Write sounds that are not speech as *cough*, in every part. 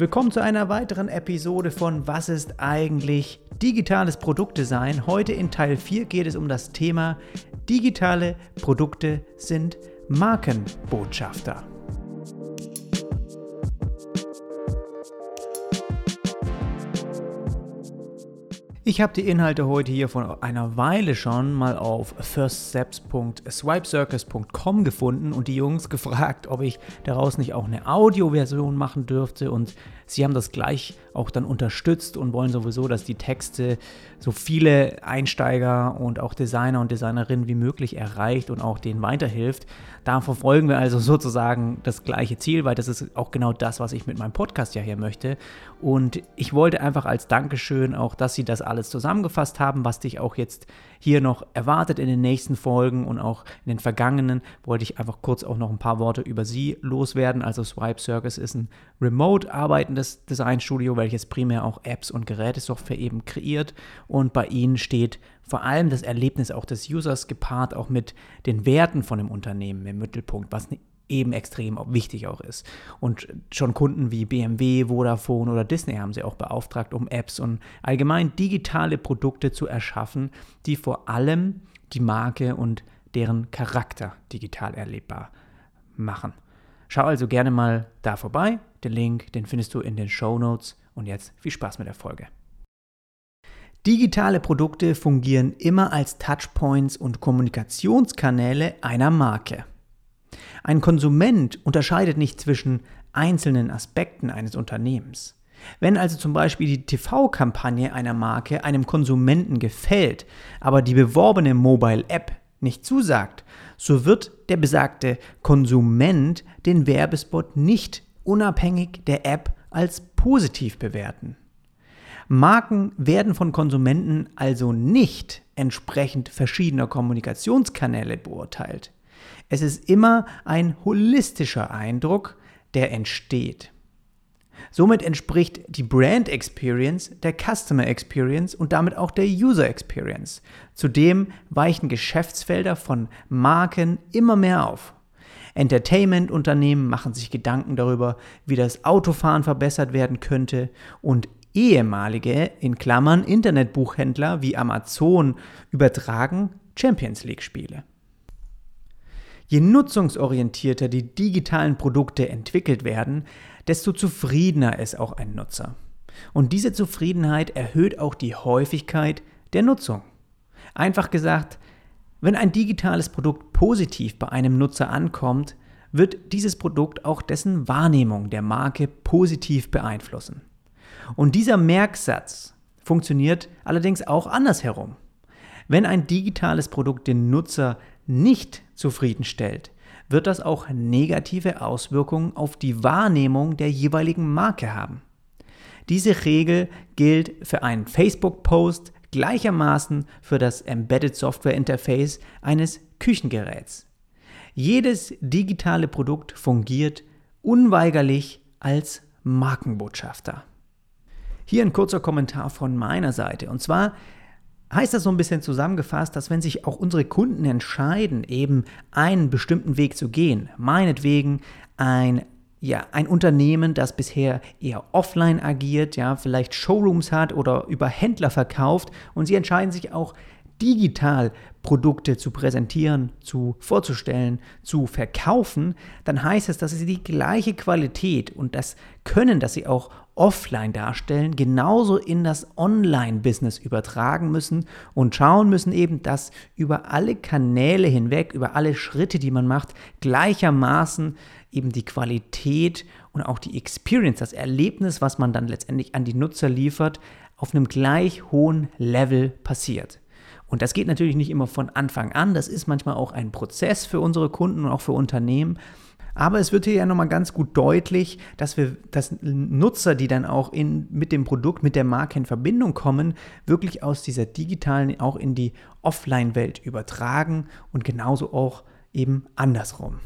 Willkommen zu einer weiteren Episode von Was ist eigentlich digitales Produktdesign? Heute in Teil 4 geht es um das Thema digitale Produkte sind Markenbotschafter. Ich habe die Inhalte heute hier von einer Weile schon mal auf firststeps.swipecircus.com gefunden und die Jungs gefragt, ob ich daraus nicht auch eine Audioversion machen dürfte und sie haben das gleich auch dann unterstützt und wollen sowieso, dass die Texte so viele Einsteiger und auch Designer und Designerinnen wie möglich erreicht und auch denen weiterhilft. Da verfolgen wir also *laughs* sozusagen das gleiche Ziel, weil das ist auch genau das, was ich mit meinem Podcast ja hier möchte. Und ich wollte einfach als Dankeschön auch, dass Sie das alles zusammengefasst haben, was dich auch jetzt hier noch erwartet in den nächsten Folgen und auch in den vergangenen, wollte ich einfach kurz auch noch ein paar Worte über Sie loswerden. Also Swipe Circus ist ein remote arbeitendes Designstudio, welches primär auch Apps und Gerätesoftware eben kreiert. Und bei Ihnen steht vor allem das Erlebnis auch des Users gepaart auch mit den Werten von dem Unternehmen im Mittelpunkt, was eben extrem wichtig auch ist. Und schon Kunden wie BMW, Vodafone oder Disney haben sie auch beauftragt, um Apps und allgemein digitale Produkte zu erschaffen, die vor allem die Marke und deren Charakter digital erlebbar machen. Schau also gerne mal da vorbei. Den Link, den findest du in den Show Notes. Und jetzt viel Spaß mit der Folge. Digitale Produkte fungieren immer als Touchpoints und Kommunikationskanäle einer Marke. Ein Konsument unterscheidet nicht zwischen einzelnen Aspekten eines Unternehmens. Wenn also zum Beispiel die TV-Kampagne einer Marke einem Konsumenten gefällt, aber die beworbene Mobile-App nicht zusagt, so wird der besagte Konsument den Werbespot nicht unabhängig der App als positiv bewerten. Marken werden von Konsumenten also nicht entsprechend verschiedener Kommunikationskanäle beurteilt. Es ist immer ein holistischer Eindruck, der entsteht. Somit entspricht die Brand Experience der Customer Experience und damit auch der User Experience. Zudem weichen Geschäftsfelder von Marken immer mehr auf. Entertainment-Unternehmen machen sich Gedanken darüber, wie das Autofahren verbessert werden könnte und ehemalige, in Klammern, Internetbuchhändler wie Amazon übertragen Champions League-Spiele. Je nutzungsorientierter die digitalen Produkte entwickelt werden, desto zufriedener ist auch ein Nutzer. Und diese Zufriedenheit erhöht auch die Häufigkeit der Nutzung. Einfach gesagt, wenn ein digitales Produkt positiv bei einem Nutzer ankommt, wird dieses Produkt auch dessen Wahrnehmung der Marke positiv beeinflussen. Und dieser Merksatz funktioniert allerdings auch andersherum. Wenn ein digitales Produkt den Nutzer nicht zufriedenstellt, wird das auch negative Auswirkungen auf die Wahrnehmung der jeweiligen Marke haben. Diese Regel gilt für einen Facebook-Post gleichermaßen für das Embedded Software Interface eines Küchengeräts. Jedes digitale Produkt fungiert unweigerlich als Markenbotschafter. Hier ein kurzer Kommentar von meiner Seite. Und zwar heißt das so ein bisschen zusammengefasst, dass wenn sich auch unsere Kunden entscheiden, eben einen bestimmten Weg zu gehen, meinetwegen ein ja, ein Unternehmen, das bisher eher offline agiert, ja, vielleicht Showrooms hat oder über Händler verkauft. Und sie entscheiden sich auch digital Produkte zu präsentieren, zu vorzustellen, zu verkaufen, dann heißt es, dass sie die gleiche Qualität und das Können, das sie auch offline darstellen, genauso in das Online-Business übertragen müssen und schauen müssen eben, dass über alle Kanäle hinweg, über alle Schritte, die man macht, gleichermaßen eben die Qualität und auch die Experience, das Erlebnis, was man dann letztendlich an die Nutzer liefert, auf einem gleich hohen Level passiert. Und das geht natürlich nicht immer von Anfang an, das ist manchmal auch ein Prozess für unsere Kunden und auch für Unternehmen. Aber es wird hier ja nochmal ganz gut deutlich, dass wir, dass Nutzer, die dann auch in, mit dem Produkt, mit der Marke in Verbindung kommen, wirklich aus dieser digitalen auch in die Offline-Welt übertragen und genauso auch eben andersrum.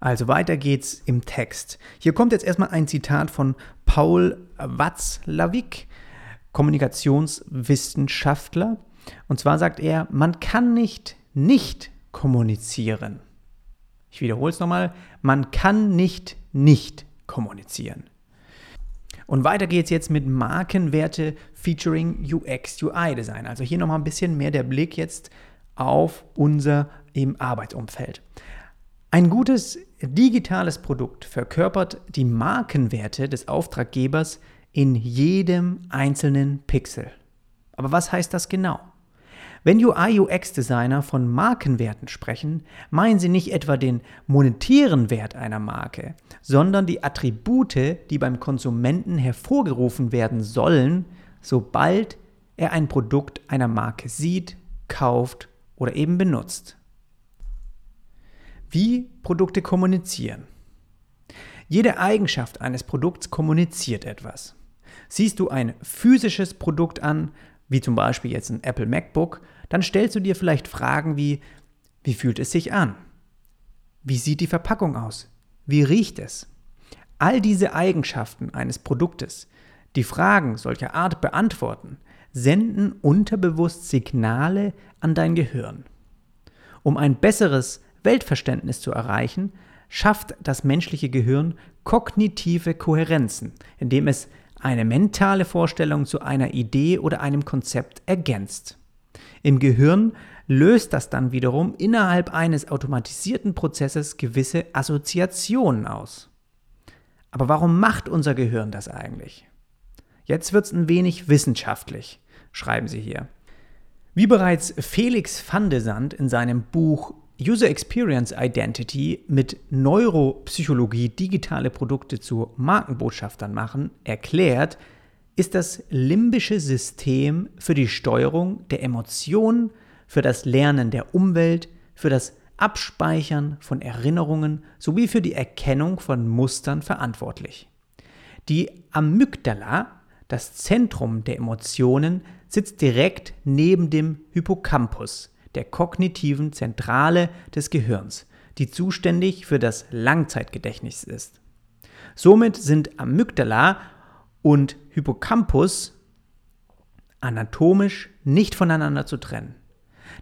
Also weiter geht's im Text. Hier kommt jetzt erstmal ein Zitat von Paul Watzlawick, Kommunikationswissenschaftler. Und zwar sagt er, man kann nicht nicht kommunizieren. Ich wiederhole es nochmal, man kann nicht nicht kommunizieren. Und weiter geht es jetzt mit Markenwerte featuring UX, UI-Design. Also hier nochmal ein bisschen mehr der Blick jetzt auf unser im Arbeitsumfeld. Ein gutes digitales Produkt verkörpert die Markenwerte des Auftraggebers in jedem einzelnen Pixel. Aber was heißt das genau? Wenn UI-UX-Designer von Markenwerten sprechen, meinen sie nicht etwa den monetären Wert einer Marke, sondern die Attribute, die beim Konsumenten hervorgerufen werden sollen, sobald er ein Produkt einer Marke sieht, kauft oder eben benutzt. Wie Produkte kommunizieren. Jede Eigenschaft eines Produkts kommuniziert etwas. Siehst du ein physisches Produkt an, wie zum Beispiel jetzt ein Apple MacBook, dann stellst du dir vielleicht Fragen wie, wie fühlt es sich an? Wie sieht die Verpackung aus? Wie riecht es? All diese Eigenschaften eines Produktes, die Fragen solcher Art beantworten, senden unterbewusst Signale an dein Gehirn. Um ein besseres Weltverständnis zu erreichen, schafft das menschliche Gehirn kognitive Kohärenzen, indem es eine mentale Vorstellung zu einer Idee oder einem Konzept ergänzt. Im Gehirn löst das dann wiederum innerhalb eines automatisierten Prozesses gewisse Assoziationen aus. Aber warum macht unser Gehirn das eigentlich? Jetzt wird es ein wenig wissenschaftlich, schreiben sie hier. Wie bereits Felix van de Sand in seinem Buch User Experience Identity mit Neuropsychologie digitale Produkte zu Markenbotschaftern machen, erklärt, ist das limbische System für die Steuerung der Emotionen, für das Lernen der Umwelt, für das Abspeichern von Erinnerungen sowie für die Erkennung von Mustern verantwortlich. Die Amygdala, das Zentrum der Emotionen, sitzt direkt neben dem Hippocampus, der kognitiven Zentrale des Gehirns, die zuständig für das Langzeitgedächtnis ist. Somit sind Amygdala und Hippocampus anatomisch nicht voneinander zu trennen.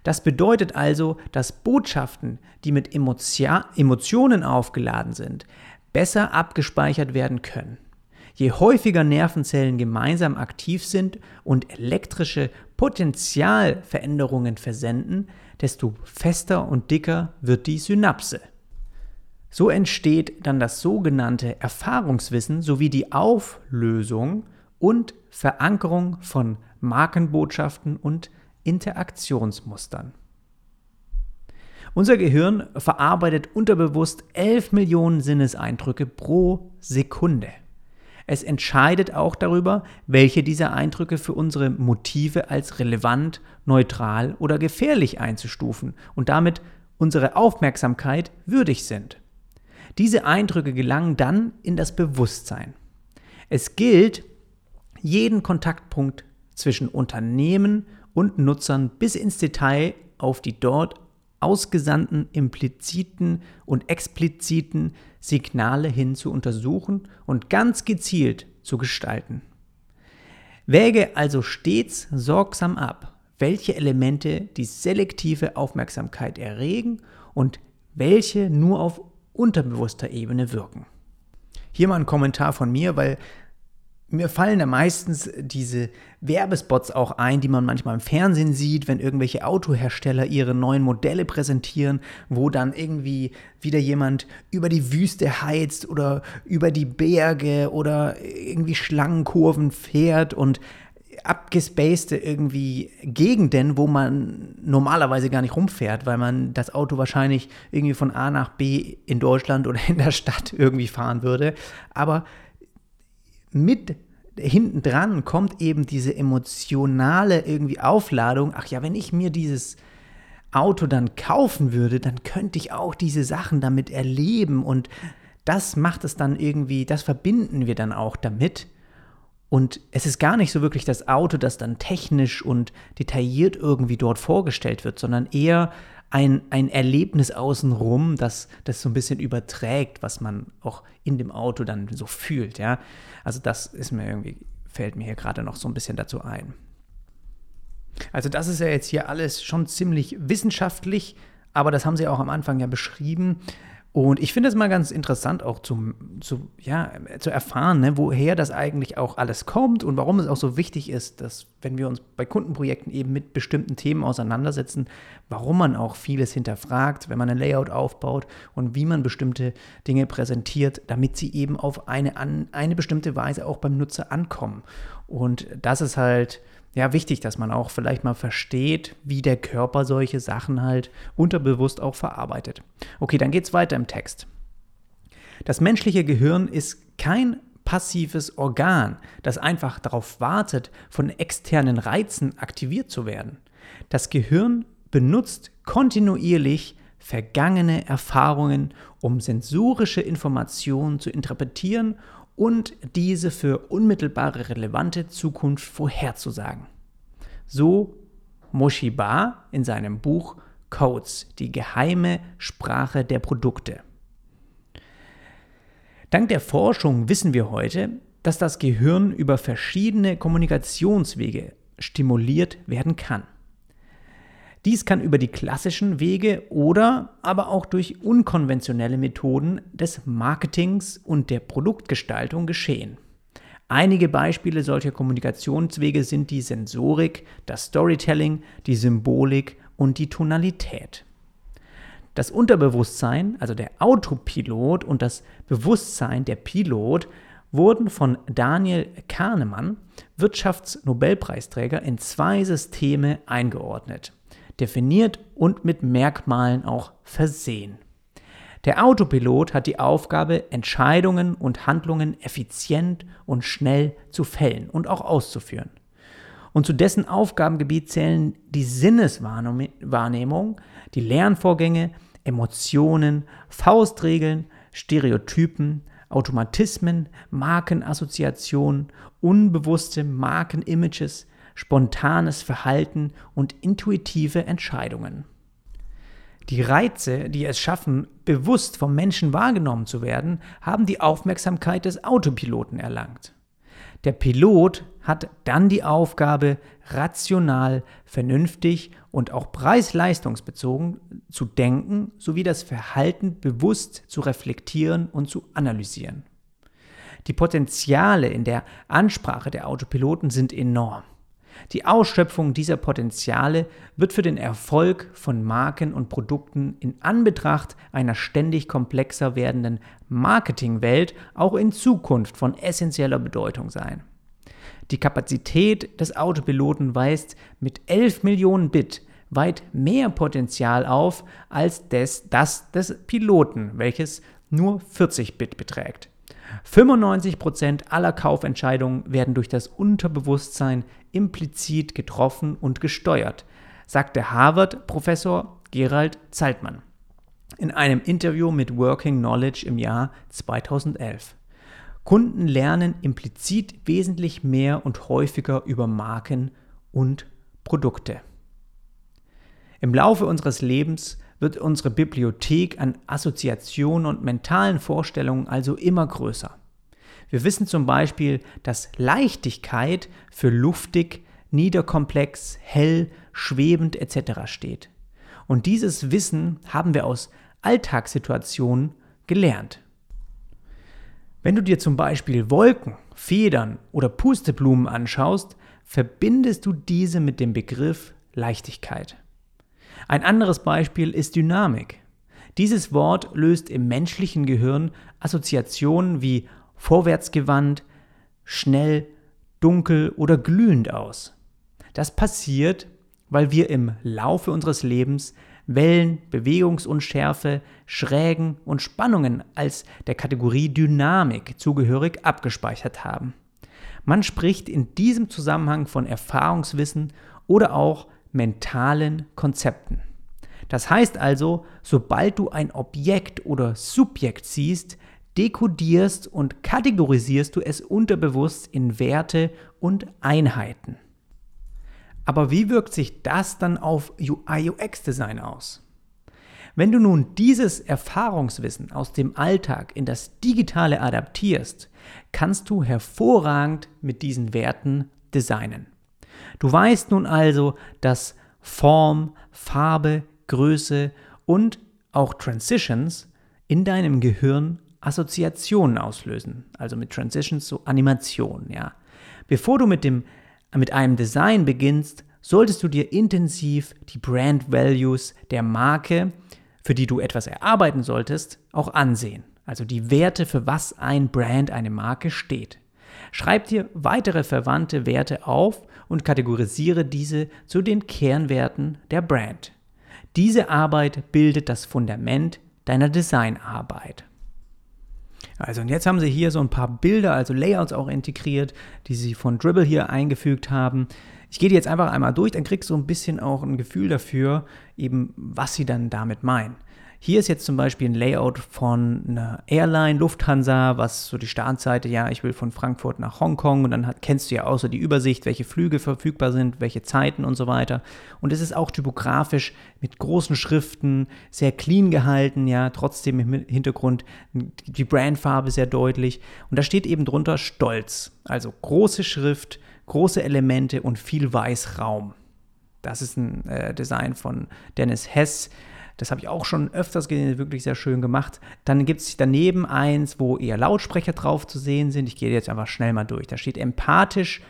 Das bedeutet also, dass Botschaften, die mit Emotionen aufgeladen sind, besser abgespeichert werden können. Je häufiger Nervenzellen gemeinsam aktiv sind und elektrische Potentialveränderungen versenden, desto fester und dicker wird die Synapse. So entsteht dann das sogenannte Erfahrungswissen sowie die Auflösung und Verankerung von Markenbotschaften und Interaktionsmustern. Unser Gehirn verarbeitet unterbewusst 11 Millionen Sinneseindrücke pro Sekunde. Es entscheidet auch darüber, welche dieser Eindrücke für unsere Motive als relevant, neutral oder gefährlich einzustufen und damit unsere Aufmerksamkeit würdig sind. Diese Eindrücke gelangen dann in das Bewusstsein. Es gilt, jeden Kontaktpunkt zwischen Unternehmen und Nutzern bis ins Detail auf die dort ausgesandten impliziten und expliziten Signale hin zu untersuchen und ganz gezielt zu gestalten. Wäge also stets sorgsam ab, welche Elemente die selektive Aufmerksamkeit erregen und welche nur auf unterbewusster Ebene wirken. Hier mal ein Kommentar von mir, weil mir fallen da meistens diese Werbespots auch ein, die man manchmal im Fernsehen sieht, wenn irgendwelche Autohersteller ihre neuen Modelle präsentieren, wo dann irgendwie wieder jemand über die Wüste heizt oder über die Berge oder irgendwie Schlangenkurven fährt und abgespacede irgendwie Gegenden, wo man normalerweise gar nicht rumfährt, weil man das Auto wahrscheinlich irgendwie von A nach B in Deutschland oder in der Stadt irgendwie fahren würde. Aber mit hinten dran kommt eben diese emotionale irgendwie Aufladung. Ach ja, wenn ich mir dieses Auto dann kaufen würde, dann könnte ich auch diese Sachen damit erleben und das macht es dann irgendwie, das verbinden wir dann auch damit. Und es ist gar nicht so wirklich das Auto, das dann technisch und detailliert irgendwie dort vorgestellt wird, sondern eher ein, ein Erlebnis außenrum, das das so ein bisschen überträgt, was man auch in dem Auto dann so fühlt, ja. Also das ist mir irgendwie, fällt mir hier gerade noch so ein bisschen dazu ein. Also das ist ja jetzt hier alles schon ziemlich wissenschaftlich, aber das haben Sie auch am Anfang ja beschrieben. Und ich finde es mal ganz interessant auch zum, zu, ja, zu erfahren, ne, woher das eigentlich auch alles kommt und warum es auch so wichtig ist, dass wenn wir uns bei Kundenprojekten eben mit bestimmten Themen auseinandersetzen, warum man auch vieles hinterfragt, wenn man ein Layout aufbaut und wie man bestimmte Dinge präsentiert, damit sie eben auf eine, eine bestimmte Weise auch beim Nutzer ankommen. Und das ist halt ja wichtig, dass man auch vielleicht mal versteht, wie der Körper solche Sachen halt unterbewusst auch verarbeitet. Okay, dann geht es weiter im Text. Das menschliche Gehirn ist kein passives Organ, das einfach darauf wartet, von externen Reizen aktiviert zu werden. Das Gehirn benutzt kontinuierlich vergangene Erfahrungen, um sensorische Informationen zu interpretieren und diese für unmittelbare relevante Zukunft vorherzusagen. So Moshiba in seinem Buch Codes, die geheime Sprache der Produkte. Dank der Forschung wissen wir heute, dass das Gehirn über verschiedene Kommunikationswege stimuliert werden kann. Dies kann über die klassischen Wege oder aber auch durch unkonventionelle Methoden des Marketings und der Produktgestaltung geschehen. Einige Beispiele solcher Kommunikationswege sind die Sensorik, das Storytelling, die Symbolik und die Tonalität. Das Unterbewusstsein, also der Autopilot und das Bewusstsein der Pilot wurden von Daniel Kahnemann, Wirtschaftsnobelpreisträger, in zwei Systeme eingeordnet definiert und mit Merkmalen auch versehen. Der Autopilot hat die Aufgabe, Entscheidungen und Handlungen effizient und schnell zu fällen und auch auszuführen. Und zu dessen Aufgabengebiet zählen die Sinneswahrnehmung, die Lernvorgänge, Emotionen, Faustregeln, Stereotypen, Automatismen, Markenassoziationen, unbewusste Markenimages, spontanes Verhalten und intuitive Entscheidungen. Die Reize, die es schaffen, bewusst vom Menschen wahrgenommen zu werden, haben die Aufmerksamkeit des Autopiloten erlangt. Der Pilot hat dann die Aufgabe, rational, vernünftig und auch preis-leistungsbezogen zu denken sowie das Verhalten bewusst zu reflektieren und zu analysieren. Die Potenziale in der Ansprache der Autopiloten sind enorm. Die Ausschöpfung dieser Potenziale wird für den Erfolg von Marken und Produkten in Anbetracht einer ständig komplexer werdenden Marketingwelt auch in Zukunft von essentieller Bedeutung sein. Die Kapazität des Autopiloten weist mit 11 Millionen Bit weit mehr Potenzial auf als des, das des Piloten, welches nur 40 Bit beträgt. 95% aller Kaufentscheidungen werden durch das Unterbewusstsein implizit getroffen und gesteuert, sagte Harvard-Professor Gerald Zeitmann in einem Interview mit Working Knowledge im Jahr 2011. Kunden lernen implizit wesentlich mehr und häufiger über Marken und Produkte. Im Laufe unseres Lebens wird unsere Bibliothek an Assoziationen und mentalen Vorstellungen also immer größer. Wir wissen zum Beispiel, dass Leichtigkeit für luftig, niederkomplex, hell, schwebend etc. steht. Und dieses Wissen haben wir aus Alltagssituationen gelernt. Wenn du dir zum Beispiel Wolken, Federn oder Pusteblumen anschaust, verbindest du diese mit dem Begriff Leichtigkeit. Ein anderes Beispiel ist Dynamik. Dieses Wort löst im menschlichen Gehirn Assoziationen wie vorwärtsgewandt, schnell, dunkel oder glühend aus. Das passiert, weil wir im Laufe unseres Lebens Wellen, Bewegungsunschärfe, Schrägen und Spannungen als der Kategorie Dynamik zugehörig abgespeichert haben. Man spricht in diesem Zusammenhang von Erfahrungswissen oder auch mentalen Konzepten. Das heißt also, sobald du ein Objekt oder Subjekt siehst, dekodierst und kategorisierst du es unterbewusst in Werte und Einheiten. Aber wie wirkt sich das dann auf UI-UX-Design aus? Wenn du nun dieses Erfahrungswissen aus dem Alltag in das Digitale adaptierst, kannst du hervorragend mit diesen Werten designen. Du weißt nun also, dass Form, Farbe, Größe und auch Transitions in deinem Gehirn Assoziationen auslösen, also mit Transitions so Animationen, ja. Bevor du mit, dem, mit einem Design beginnst, solltest du dir intensiv die Brand Values der Marke, für die du etwas erarbeiten solltest, auch ansehen. Also die Werte, für was ein Brand, eine Marke steht. Schreib dir weitere verwandte Werte auf und kategorisiere diese zu den Kernwerten der Brand. Diese Arbeit bildet das Fundament deiner Designarbeit. Also und jetzt haben sie hier so ein paar Bilder, also Layouts auch integriert, die sie von Dribble hier eingefügt haben. Ich gehe die jetzt einfach einmal durch, dann kriegst du ein bisschen auch ein Gefühl dafür, eben was sie dann damit meinen. Hier ist jetzt zum Beispiel ein Layout von einer Airline, Lufthansa, was so die Startseite, ja, ich will von Frankfurt nach Hongkong und dann hat, kennst du ja so die Übersicht, welche Flüge verfügbar sind, welche Zeiten und so weiter. Und es ist auch typografisch mit großen Schriften, sehr clean gehalten, ja, trotzdem im Hintergrund die Brandfarbe sehr deutlich. Und da steht eben drunter Stolz, also große Schrift, große Elemente und viel Weißraum. Das ist ein äh, Design von Dennis Hess. Das habe ich auch schon öfters gesehen, wirklich sehr schön gemacht. Dann gibt es daneben eins, wo eher Lautsprecher drauf zu sehen sind. Ich gehe jetzt einfach schnell mal durch. Da steht empathisch,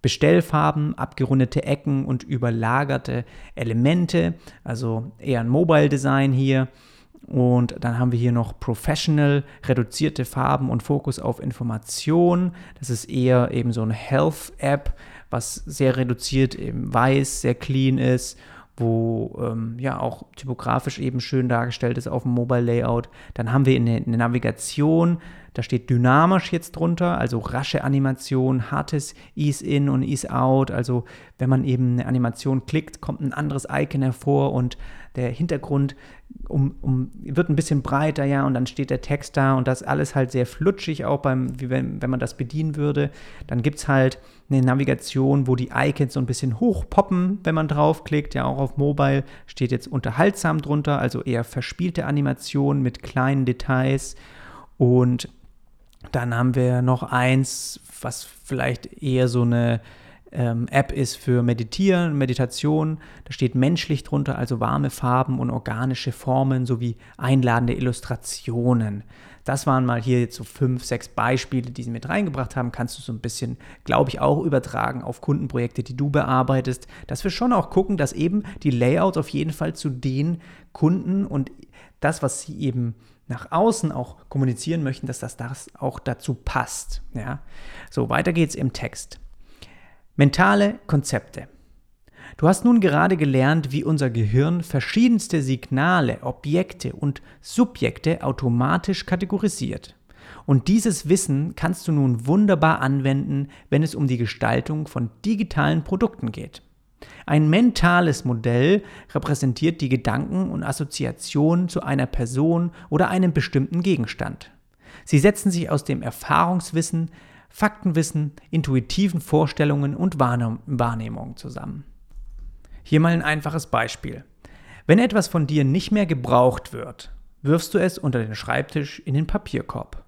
Bestellfarben, abgerundete Ecken und überlagerte Elemente. Also eher ein Mobile Design hier. Und dann haben wir hier noch Professional, reduzierte Farben und Fokus auf Information. Das ist eher eben so eine Health-App, was sehr reduziert eben weiß, sehr clean ist wo ähm, ja auch typografisch eben schön dargestellt ist auf dem Mobile Layout. Dann haben wir eine, eine Navigation, da steht dynamisch jetzt drunter, also rasche Animation, hartes Ease in und Ease out. Also wenn man eben eine Animation klickt, kommt ein anderes Icon hervor und der Hintergrund um, um, wird ein bisschen breiter, ja, und dann steht der Text da und das alles halt sehr flutschig, auch beim, wenn, wenn man das bedienen würde. Dann gibt es halt eine Navigation, wo die Icons so ein bisschen hochpoppen, wenn man draufklickt. Ja, auch auf Mobile steht jetzt unterhaltsam drunter, also eher verspielte Animation mit kleinen Details. Und dann haben wir noch eins, was vielleicht eher so eine ähm, App ist für Meditieren, Meditation. Da steht menschlich drunter, also warme Farben und organische Formen sowie einladende Illustrationen. Das waren mal hier jetzt so fünf, sechs Beispiele, die sie mit reingebracht haben. Kannst du so ein bisschen, glaube ich, auch übertragen auf Kundenprojekte, die du bearbeitest, dass wir schon auch gucken, dass eben die Layouts auf jeden Fall zu den Kunden und das, was sie eben nach außen auch kommunizieren möchten, dass das, das auch dazu passt. Ja? So, weiter geht's im Text. Mentale Konzepte. Du hast nun gerade gelernt, wie unser Gehirn verschiedenste Signale, Objekte und Subjekte automatisch kategorisiert. Und dieses Wissen kannst du nun wunderbar anwenden, wenn es um die Gestaltung von digitalen Produkten geht. Ein mentales Modell repräsentiert die Gedanken und Assoziationen zu einer Person oder einem bestimmten Gegenstand. Sie setzen sich aus dem Erfahrungswissen, Faktenwissen, intuitiven Vorstellungen und Wahrnehmungen zusammen. Hier mal ein einfaches Beispiel. Wenn etwas von dir nicht mehr gebraucht wird, wirfst du es unter den Schreibtisch in den Papierkorb.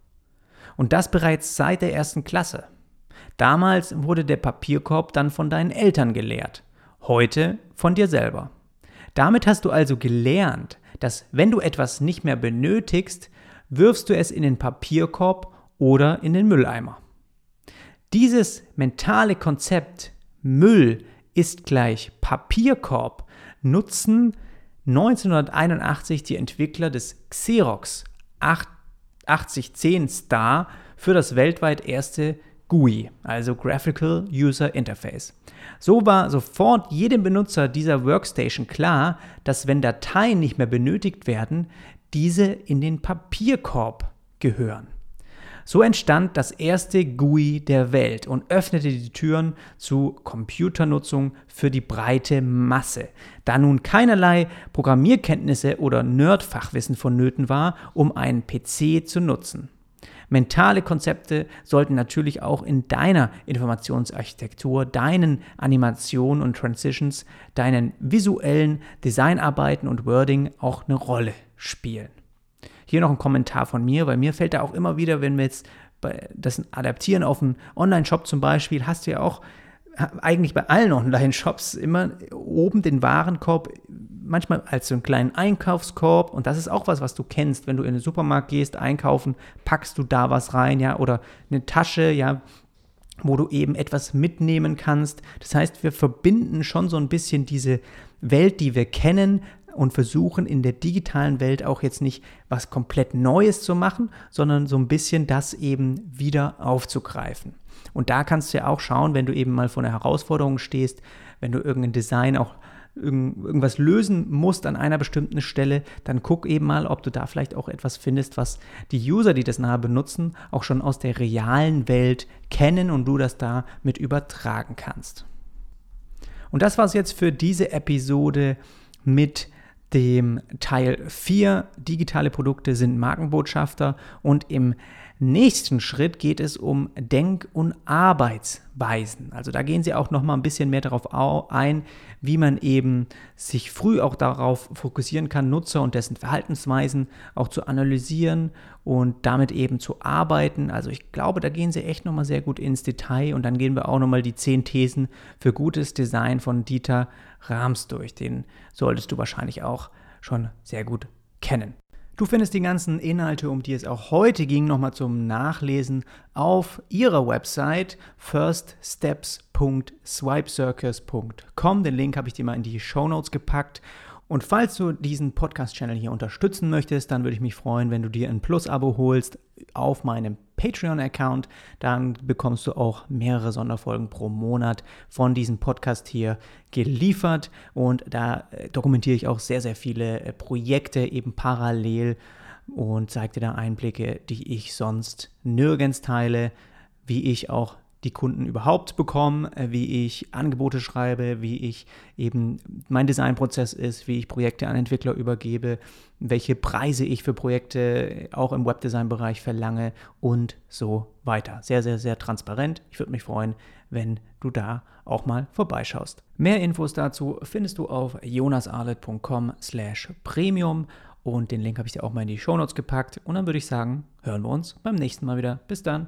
Und das bereits seit der ersten Klasse. Damals wurde der Papierkorb dann von deinen Eltern geleert, heute von dir selber. Damit hast du also gelernt, dass wenn du etwas nicht mehr benötigst, wirfst du es in den Papierkorb oder in den Mülleimer. Dieses mentale Konzept Müll ist gleich Papierkorb nutzen 1981 die Entwickler des Xerox 8010 Star für das weltweit erste GUI, also Graphical User Interface. So war sofort jedem Benutzer dieser Workstation klar, dass wenn Dateien nicht mehr benötigt werden, diese in den Papierkorb gehören. So entstand das erste GUI der Welt und öffnete die Türen zu Computernutzung für die breite Masse, da nun keinerlei Programmierkenntnisse oder Nerdfachwissen vonnöten war, um einen PC zu nutzen. Mentale Konzepte sollten natürlich auch in deiner Informationsarchitektur, deinen Animationen und Transitions, deinen visuellen Designarbeiten und Wording auch eine Rolle spielen. Hier noch ein Kommentar von mir, weil mir fällt da auch immer wieder, wenn wir jetzt das adaptieren auf einen Online-Shop zum Beispiel, hast du ja auch eigentlich bei allen Online-Shops immer oben den Warenkorb manchmal als so einen kleinen Einkaufskorb und das ist auch was, was du kennst. Wenn du in den Supermarkt gehst, einkaufen, packst du da was rein, ja, oder eine Tasche, ja, wo du eben etwas mitnehmen kannst. Das heißt, wir verbinden schon so ein bisschen diese Welt, die wir kennen, und versuchen in der digitalen Welt auch jetzt nicht was komplett Neues zu machen, sondern so ein bisschen das eben wieder aufzugreifen. Und da kannst du ja auch schauen, wenn du eben mal vor einer Herausforderung stehst, wenn du irgendein Design auch irgendwas lösen musst an einer bestimmten Stelle, dann guck eben mal, ob du da vielleicht auch etwas findest, was die User, die das nahe benutzen, auch schon aus der realen Welt kennen und du das da mit übertragen kannst. Und das war es jetzt für diese Episode mit dem Teil 4. Digitale Produkte sind Markenbotschafter und im nächsten Schritt geht es um Denk- und Arbeitsweisen. Also da gehen sie auch noch mal ein bisschen mehr darauf ein, wie man eben sich früh auch darauf fokussieren kann, Nutzer und dessen Verhaltensweisen auch zu analysieren und damit eben zu arbeiten. Also ich glaube, da gehen sie echt noch mal sehr gut ins Detail und dann gehen wir auch noch mal die zehn Thesen für gutes Design von Dieter Rams durch. Den solltest du wahrscheinlich auch schon sehr gut kennen. Du findest die ganzen Inhalte, um die es auch heute ging, nochmal zum Nachlesen auf ihrer Website firststeps.swipecircus.com. Den Link habe ich dir mal in die Show Notes gepackt. Und falls du diesen Podcast-Channel hier unterstützen möchtest, dann würde ich mich freuen, wenn du dir ein Plus-Abo holst auf meinem Patreon-Account. Dann bekommst du auch mehrere Sonderfolgen pro Monat von diesem Podcast hier geliefert. Und da äh, dokumentiere ich auch sehr, sehr viele äh, Projekte eben parallel und zeige dir da Einblicke, die ich sonst nirgends teile, wie ich auch die Kunden überhaupt bekommen, äh, wie ich Angebote schreibe, wie ich eben mein Designprozess ist, wie ich Projekte an Entwickler übergebe, welche Preise ich für Projekte auch im Webdesign-Bereich verlange und so weiter. Sehr, sehr, sehr transparent. Ich würde mich freuen, wenn du da auch mal vorbeischaust. Mehr Infos dazu findest du auf jonasarlet.com slash premium und den Link habe ich dir auch mal in die Shownotes gepackt und dann würde ich sagen, hören wir uns beim nächsten Mal wieder. Bis dann.